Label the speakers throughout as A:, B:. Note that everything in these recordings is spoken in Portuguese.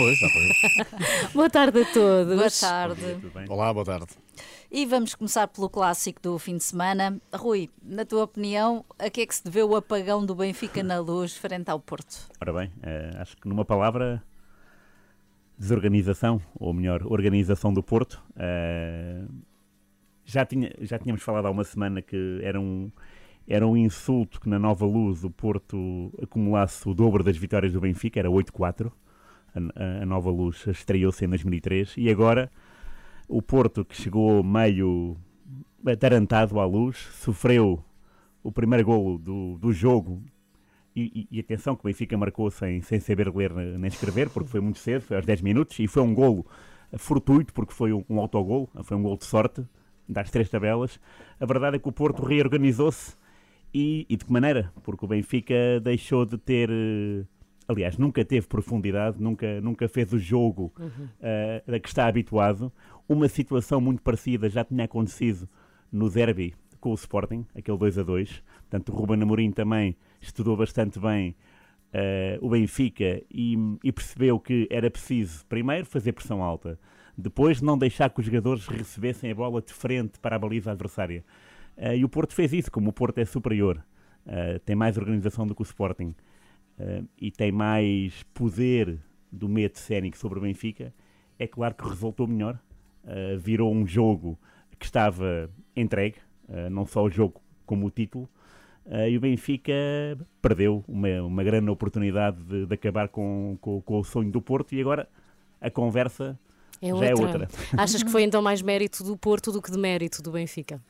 A: Pois, já foi.
B: Boa tarde a todos.
C: Boa tarde.
A: Olá, boa tarde.
C: E vamos começar pelo clássico do fim de semana. Rui, na tua opinião, a que é que se deveu o apagão do Benfica na luz frente ao Porto?
D: Ora bem, eh, acho que numa palavra, desorganização, ou melhor, organização do Porto. Eh, já, tinha, já tínhamos falado há uma semana que era um, era um insulto que na nova luz o Porto acumulasse o dobro das vitórias do Benfica, era 8-4. A, a nova luz estreou-se em 2003 e agora o Porto, que chegou meio atarantado à luz, sofreu o primeiro golo do, do jogo. E, e, e atenção que o Benfica marcou sem, sem saber ler nem escrever, porque foi muito cedo, foi aos 10 minutos, e foi um golo fortuito, porque foi um, um autogolo, foi um golo de sorte, das três tabelas. A verdade é que o Porto reorganizou-se e, e de que maneira? Porque o Benfica deixou de ter eh, aliás, nunca teve profundidade, nunca, nunca fez o jogo uhum. uh, a que está habituado. Uma situação muito parecida já tinha acontecido no derby com o Sporting, aquele 2 a 2. Portanto, o Ruben Amorim também estudou bastante bem uh, o Benfica e, e, percebeu que era preciso, primeiro, fazer pressão alta, depois, não deixar que os jogadores recebessem a bola de frente para a baliza adversária. Uh, e o Porto fez isso, como o Porto é superior, tem mais organização do que o Sporting uh, e tem mais poder do medo cénico sobre o Benfica, é claro que resultou melhor. Uh, virou um jogo que estava entregue, uh, não só o jogo como o título, e o Benfica perdeu uma, uma grande oportunidade de, de acabar com, com, com, o sonho do Porto e agora a conversa é já outra. é outra.
B: Achas que foi então mais mérito do Porto do que de mérito do Benfica?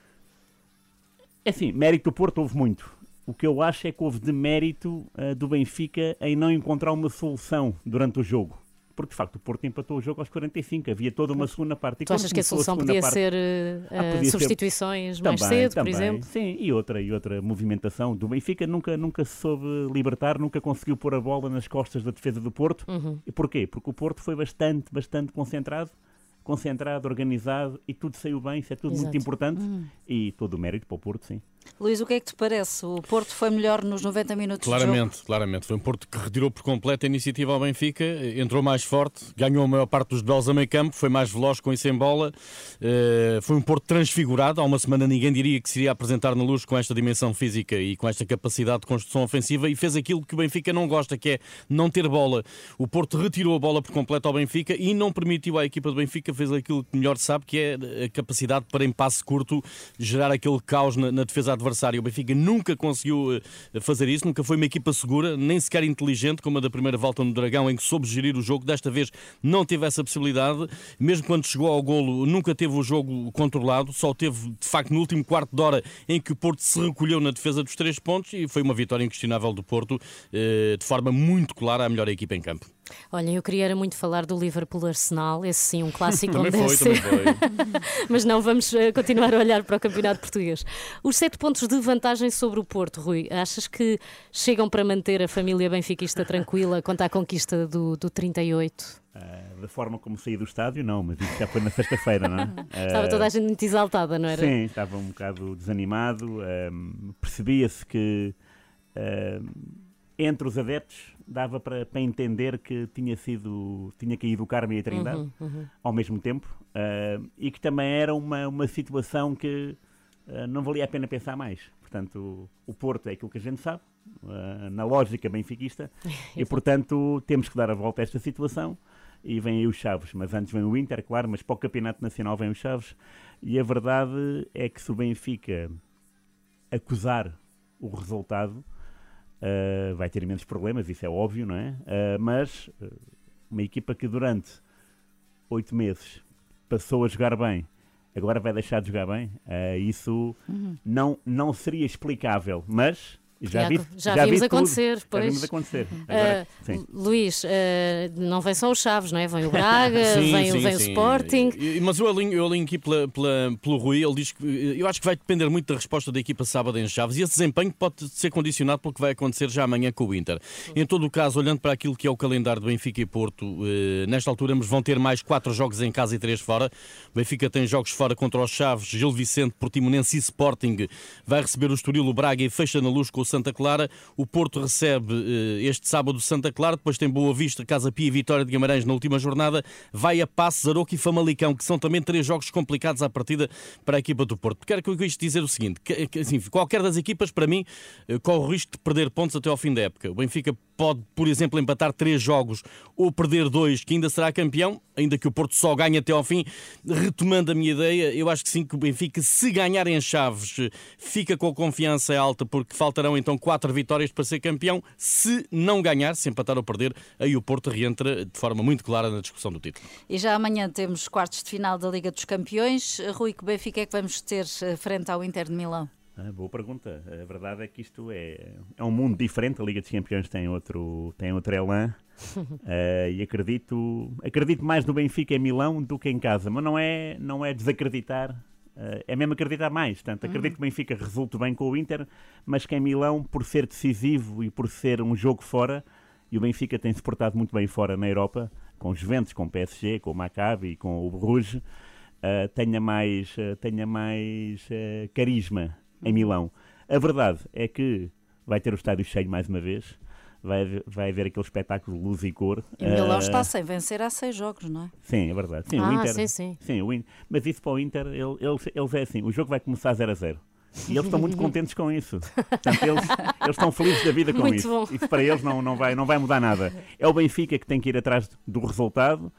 D: É assim, mérito do Porto houve muito. O que eu acho é que houve demérito uh, do Benfica em não encontrar uma solução durante o jogo. Porque de facto o Porto empatou o jogo aos 45, havia toda uma segunda parte.
B: E tu achas que a solução a podia parte, ser uh, ah, podia substituições ser... mais
D: também,
B: cedo,
D: também,
B: por exemplo?
D: Sim, e outra, e outra movimentação do Benfica nunca, nunca se soube libertar, nunca conseguiu pôr a bola nas costas da defesa do Porto. Uhum. E porquê? Porque o Porto foi bastante, bastante concentrado concentrado, organizado e tudo saiu bem, isso é tudo Exato. muito importante hum. e todo o mérito para o Porto, sim.
C: Luís, o que é que te parece? O Porto foi melhor nos 90 minutos
A: Claramente, claramente. Foi um Porto que retirou por completo a iniciativa ao Benfica, entrou mais forte, ganhou a maior parte dos duelos a meio campo, foi mais veloz com isso em bola. Uh, foi um Porto transfigurado. Há uma semana ninguém diria que se iria apresentar na luz com esta dimensão física e com esta capacidade de construção ofensiva e fez aquilo que o Benfica não gosta, que é não ter bola. O Porto retirou a bola por completo ao Benfica e não permitiu à equipa do Benfica fez aquilo que melhor sabe, que é a capacidade para em passe curto gerar aquele caos na, na defesa adversária. O Benfica nunca conseguiu eh, fazer isso, nunca foi uma equipa segura, nem sequer inteligente, como a da primeira volta no Dragão, em que soube gerir o jogo. Desta vez não teve essa possibilidade. Mesmo quando chegou ao golo, nunca teve o jogo controlado, só teve, de facto, no último quarto de hora em que o Porto se recolheu na defesa dos três pontos e foi uma vitória inquestionável do Porto, eh, de forma muito clara, a melhor equipa em campo.
B: Olha, eu queria muito falar do Liverpool Arsenal, esse sim, um clássico
A: também foi,
B: também
A: foi.
B: Mas não, vamos eh, continuar a olhar para o Campeonato Português. Os sete pontos de vantagem sobre o Porto, Rui, achas que chegam para manter a família benfiquista tranquila quanto à conquista do, do 38?
D: Uh, da forma como saí do estádio, não, mas isso já foi na sexta-feira, não é? Uh,
B: estava toda a gente muito exaltada, não era?
D: Sim, estava um bocado desanimado. Uh, Percebia-se que entre os adeptos dava para, para entender que tinha sido tinha caído o Carmo e a Trindade uhum, uhum. ao mesmo tempo uh, e que também era uma, uma situação que uh, não valia a pena pensar mais. Portanto, o, o Porto é aquilo que a gente sabe, uh, na lógica benfiquista, e portanto temos que dar a volta a esta situação. E vem aí os Chaves, mas antes vem o Inter, claro, mas para o Campeonato Nacional vem os Chaves. E a verdade é que se o Benfica acusar o resultado, Uh, vai ter imensos problemas, isso é óbvio, não é? Uh, mas uh, uma equipa que durante oito meses passou a jogar bem, agora vai deixar de jogar bem, isso uhum. não, não seria explicável, mas já, vi,
B: já, já vimos acontecer, pois.
D: Já vimos acontecer. Agora,
B: uh, Luís, uh, não vem só os Chaves, não é? Vem o Braga, sim, vem, sim, vem sim. o Sporting.
A: Mas eu alinho, eu alinho aqui pela, pela, pelo Rui, ele diz que eu acho que vai depender muito da resposta da equipa sábado em Chaves e esse desempenho pode ser condicionado pelo que vai acontecer já amanhã com o Inter. Em todo o caso, olhando para aquilo que é o calendário do Benfica e Porto, uh, nesta altura vão ter mais quatro jogos em casa e três fora. O Benfica tem jogos fora contra os Chaves, Gil Vicente, Portimonense e Sporting. Vai receber o Estoril, o Braga e fecha na luz com o Santa Clara. O Porto recebe este sábado Santa Clara, depois tem Boa Vista, Casa Pia e Vitória de Guimarães na última jornada. Vai a Passo, Zaroco e Famalicão, que são também três jogos complicados à partida para a equipa do Porto. Quero que eu isto dizer o seguinte: que, assim, qualquer das equipas, para mim, corre o risco de perder pontos até ao fim da época. O Benfica pode, por exemplo, empatar três jogos ou perder dois, que ainda será campeão, ainda que o Porto só ganhe até ao fim. Retomando a minha ideia, eu acho que sim, que o Benfica, se ganhar em Chaves, fica com a confiança alta, porque faltarão então quatro vitórias para ser campeão. Se não ganhar, se empatar ou perder, aí o Porto reentra de forma muito clara na discussão do título.
C: E já amanhã temos quartos de final da Liga dos Campeões. Rui, que Benfica é que vamos ter eh, frente ao Inter de Milão?
D: Ah, boa pergunta. A verdade é que isto é, é um mundo diferente. A Liga dos Campeões tem outro, tem outro elan. uh, e acredito, acredito mais no Benfica em Milão do que em casa. Mas não é, não é desacreditar. Uh, é mesmo acreditar mais. Portanto, acredito que o Benfica resulte bem com o Inter, mas que em Milão, por ser decisivo e por ser um jogo fora, e o Benfica tem se portado muito bem fora na Europa, com os Juventus, com o PSG, com o Maccabi, com o Bruges, uh, tenha mais, tenha mais carisma em Milão. A verdade é que vai ter o estádio cheio mais uma vez. Vai, vai haver aquele espetáculo de luz e cor.
C: E Milão uh, está sem vencer há seis jogos, não é?
D: Sim, é verdade. Sim,
B: ah,
D: o Inter,
B: sim, sim.
D: sim o Inter, mas isso para o Inter, eles, eles é assim: o jogo vai começar 0 a 0. E eles estão muito contentes com isso. Portanto, eles, eles estão felizes da vida com
B: muito
D: isso.
B: Bom.
D: Isso para eles não, não, vai, não vai mudar nada. É o Benfica que tem que ir atrás do resultado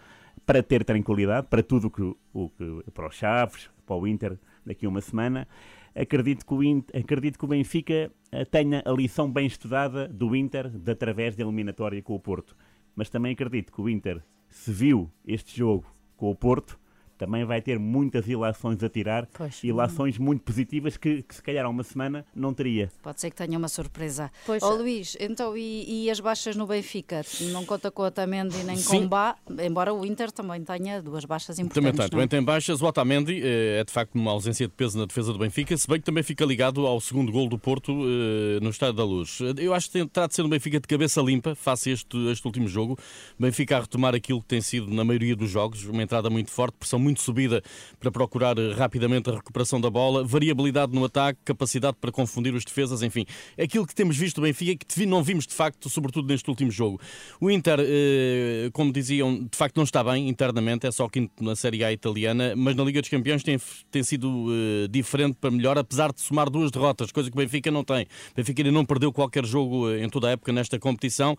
D: para ter tranquilidade, para tudo que, o que para os Chaves, para o Inter daqui a uma semana acredito que o, Inter, acredito que o Benfica eh, tenha a lição bem estudada do Inter de através da eliminatória com o Porto. Mas também acredito que o Inter, se viu este jogo com o Porto, também vai ter muitas ilações a tirar, pois. ilações muito positivas que, que, se calhar há uma semana não teria.
C: Pode ser que tenha uma surpresa. Pois. Oh, Luís, então e, e, as baixas no Benfica? Não conta com o Otamendi nem Sim. com o Bá, embora o Inter também tenha duas baixas importantes.
A: Também tem, também tem baixas. O Otamendi eh, é de facto uma ausência de peso na defesa do Benfica, se bem que também fica ligado ao segundo gol do Porto eh, no Estádio da Luz. Eu acho que terá de ser um Benfica de cabeça limpa, face a este, este último jogo. Benfica a retomar aquilo que tem sido na maioria dos jogos, uma entrada muito forte, pressão muito muito subida para procurar eh, rapidamente a recuperação da bola, variabilidade no ataque, capacidade para confundir os defesas, enfim, aquilo que temos visto do Benfica que não vimos de facto, sobretudo neste último jogo. O Inter, eh, como diziam, de facto não está bem internamente, é só quinto na Série A italiana, mas na Liga dos Campeões tem, tem sido eh, diferente para melhor, apesar de somar duas derrotas, coisa que o Benfica não tem. O Benfica ainda não perdeu qualquer jogo em toda a época nesta competição.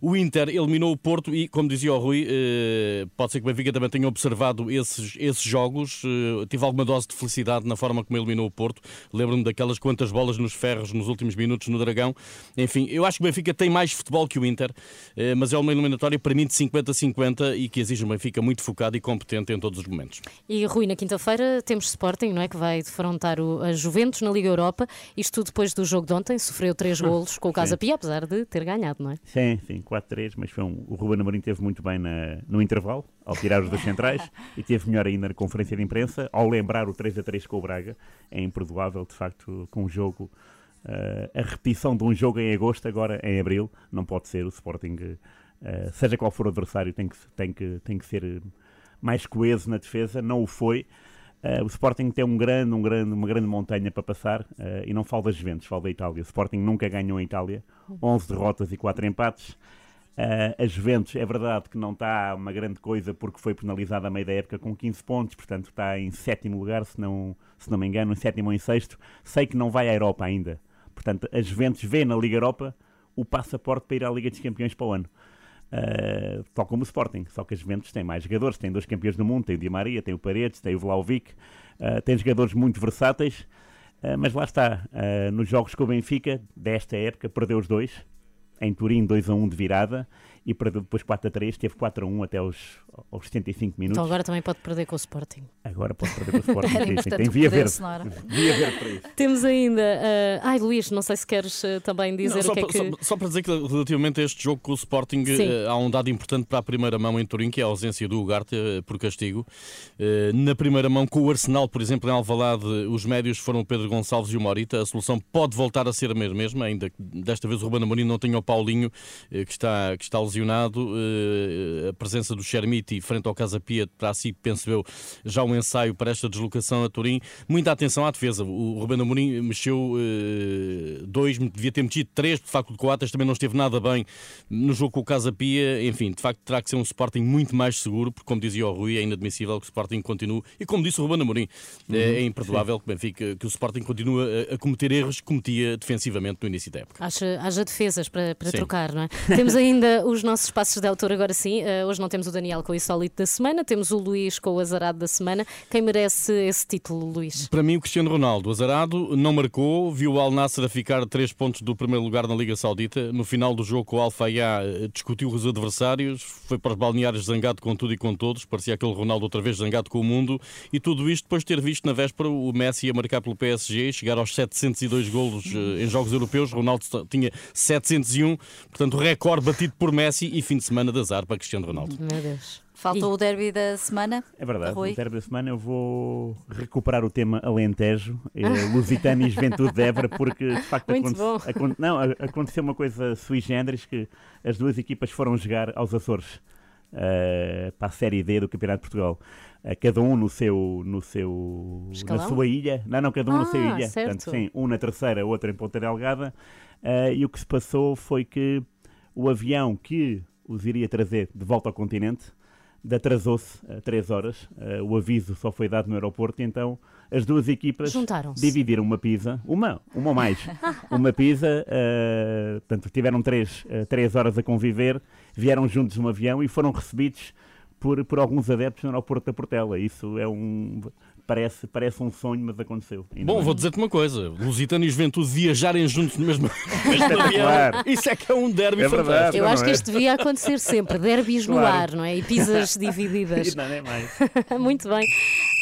A: O Inter eliminou o Porto e, como dizia o Rui, pode ser que o Benfica também tenha observado esses esses jogos. Uh, tive alguma dose de felicidade na forma como eliminou o Porto. Lembro-me daquelas quantas bolas nos ferros nos últimos minutos no Dragão. Enfim, eu acho que o Benfica tem mais futebol que o Inter, uh, mas é uma eliminatória para mim de 50-50 e que exige um Benfica muito focado e competente em todos os momentos.
B: E Rui, na quinta-feira temos Sporting, não é? Que vai defrontar o, a Juventus na Liga Europa. Isto depois do jogo de ontem, sofreu três golos com o Casa Pia, apesar de ter ganhado, não é?
D: Sim, sim, 4-3, mas foi um, o Ruben Amorim teve muito bem na, no intervalo, ao tirar os dois centrais, e teve melhor ainda na conferência de imprensa, ao lembrar o 3 a 3 com o Braga. É imperdoável, de facto, com um jogo. Uh, a repetição de um jogo em agosto, agora em abril, não pode ser. O Sporting, uh, seja qual for o adversário, tem que, tem, que, tem que ser mais coeso na defesa. Não o foi. Uh, o Sporting tem um grande, um grande, uma grande montanha para passar e não falo das Juventus, falo da Itália. O Sporting nunca ganhou em Itália, 11 derrotas e 4 empates. Uh, a Juventus é verdade que não está uma grande coisa porque foi penalizada a meio da época com 15 pontos, portanto está em sétimo lugar, se não, se não me engano, em sétimo ou em sexto. Sei que não vai à Europa ainda. Portanto, a Juventus vê na Liga Europa o passaporte para ir à Liga dos Campeões para o ano. Uh, tal como o Sporting, só que a Juventus tem mais jogadores, tem dois campeões do mundo, tem o Di Maria, tem o Paredes, tem o Vlaovic, uh, tem jogadores muito versáteis, mas lá está, nos jogos com o Benfica, desta época, perdeu os dois, em Turim 2 a 1 de virada e perdeu depois 4 a 3, teve 4 a 1 até aos, aos 75 minutos.
B: Então agora também pode perder com o Sporting.
D: Agora pode perder com o Sporting. sim, tem via verde. via verde para isso.
B: Temos ainda. Uh, ai, Luís, não sei se queres uh, também dizer não, o que é que.
A: Só, só, para dizer que relativamente a este jogo com o Sporting, uh, há um dado importante para a primeira mão em Turim, que é a ausência do Ugarte por castigo. na primeira mão, com o Arsenal, por exemplo, em Alvalade, os médios foram o Pedro Gonçalves e o Morita. A solução pode voltar a ser a mesma, ainda que desta vez o Ruben Amorim não tenha o Paulinho, que está, que está lesionado. Uh, a presença do Chermiti frente ao Casa Pia para si, penso eu, já um ensaio para esta deslocação a Turim. Muita atenção à defesa. O Rubén Amorim mexeu uh, dois, devia ter mexido três, de facto o Coates também não esteve nada bem no jogo com o Casa Pia. Enfim, de facto terá que ser um Sporting muito mais seguro, porque como dizia o Rui, é inadmissível que o Sporting continue, e como disse o Rubén Amorim, uhum, é imperdoável que, Benfica, que o Sporting continue a, a, cometer erros que cometia defensivamente no início da época.
B: Haja, haja defesas para, para trocar, não é? temos ainda os nossos passos de autor agora sim. Uh, hoje não temos o Daniel com o insólito da semana, temos o Luís com o azarado da semana. Quem merece esse título, Luís?
A: Para mim, o Cristiano Ronaldo. O azarado não marcou, viu o Al Nasser a ficar três pontos do primeiro lugar na Liga Saudita. No final do jogo o Al Fayá, eh, discutiu os adversários, foi para os balneários zangado com tudo e com todos. Parecia aquele Ronaldo outra vez zangado com o mundo. E tudo isto depois de ter visto na véspera o Messi a marcar pelo PSG, chegar aos 702 golos uh, em jogos europeus. Ronaldo tinha 701, portanto, recorde batido por Messi e fim de semana de azar para Cristiano Ronaldo.
B: Meu Deus.
C: Faltou e... o derby da semana.
D: É verdade, Rui. o derby da semana eu vou recuperar o tema Alentejo, eh, Lusitano e Juventude de Évora, porque de facto aconte... Aconte... Não, aconteceu uma coisa sui generis que as duas equipas foram jogar aos Açores. Uh, para a Série D do Campeonato de Portugal. Uh, cada um no seu, no seu na sua ilha. Não, não, cada um ah, na sua ilha. Certo. Portanto, sim, um na terceira, outro em Ponta Delgada. Uh, e o que se passou foi que o avião que os iria trazer de volta ao continente atrasou-se a 3 horas. Uh, o aviso só foi dado no aeroporto então as duas equipas dividiram uma pizza, uma, uma ou mais, uma pizza, uh, portanto tiveram 3 uh, três horas a conviver, vieram juntos no avião e foram recebidos por, por alguns adeptos no aeroporto da Portela. Isso é um parece, parece um sonho, mas aconteceu.
A: Bom, vou dizer-te uma coisa: Lusitano e Juventude viajarem juntos no mesmo, mesmo avião. Isso é que é um derby é verdade, fantástico.
B: Eu acho que é? isto devia acontecer sempre: derbys claro. no ar, não é? E pizzas divididas.
D: não, não é mais.
B: Muito bem.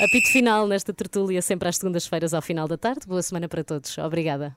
B: Apito final nesta tertúlia, sempre às segundas-feiras ao final da tarde. Boa semana para todos. Obrigada.